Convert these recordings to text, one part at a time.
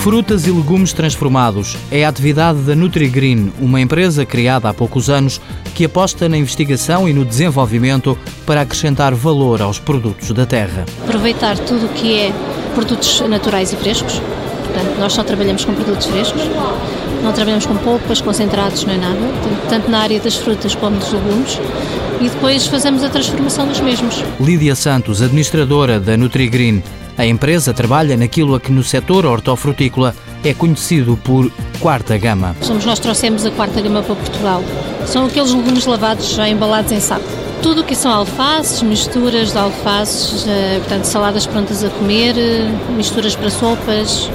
Frutas e legumes transformados. É a atividade da NutriGreen, uma empresa criada há poucos anos que aposta na investigação e no desenvolvimento para acrescentar valor aos produtos da terra. Aproveitar tudo o que é produtos naturais e frescos, portanto, nós só trabalhamos com produtos frescos, não trabalhamos com polpas, concentrados, não é nada, tanto na área das frutas como dos legumes. E depois fazemos a transformação dos mesmos. Lídia Santos, administradora da NutriGreen, a empresa trabalha naquilo a que no setor hortofrutícola é conhecido por quarta gama. Somos nós trouxemos a quarta gama para Portugal. São aqueles legumes lavados já embalados em saco. Tudo o que são alfaces, misturas de alfaces, eh, portanto saladas prontas a comer, eh, misturas para sopas,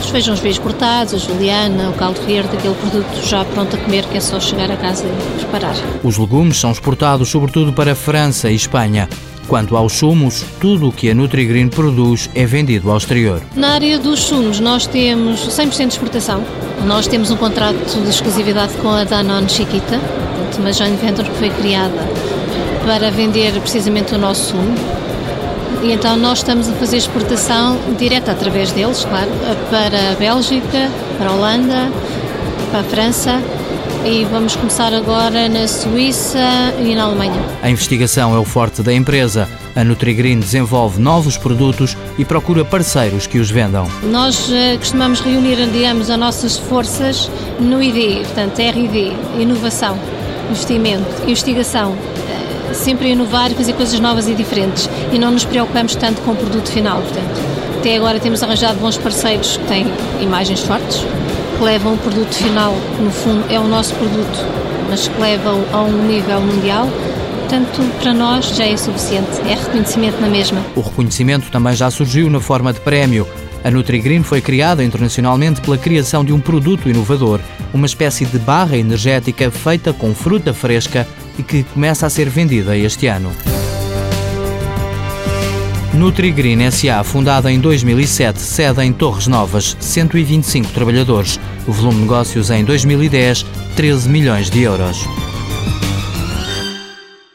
os feijões verdes cortados, a juliana, o caldo verde, aquele produto já pronto a comer que é só chegar a casa e preparar. Os legumes são exportados sobretudo para França e Espanha. Quanto aos sumos, tudo o que a NutriGreen produz é vendido ao exterior. Na área dos sumos, nós temos 100% de exportação. Nós temos um contrato de exclusividade com a Danone Chiquita, uma joint venture que foi criada para vender precisamente o nosso sumo. E então nós estamos a fazer exportação direta através deles, claro, para a Bélgica, para a Holanda, para a França e vamos começar agora na Suíça e na Alemanha. A investigação é o forte da empresa. A NutriGreen desenvolve novos produtos e procura parceiros que os vendam. Nós uh, costumamos reunir, digamos, as nossas forças no ID, portanto, RD, inovação, investimento, investigação, uh, sempre inovar e fazer coisas novas e diferentes e não nos preocupamos tanto com o produto final, portanto. Até agora temos arranjado bons parceiros que têm imagens fortes, que levam o produto final, no fundo é o nosso produto, mas que levam a um nível mundial. Portanto, para nós já é suficiente, é reconhecimento na mesma. O reconhecimento também já surgiu na forma de prémio. A NutriGreen foi criada internacionalmente pela criação de um produto inovador, uma espécie de barra energética feita com fruta fresca e que começa a ser vendida este ano. NutriGreen SA, fundada em 2007, sede em Torres Novas, 125 trabalhadores. O volume de negócios em 2010, 13 milhões de euros.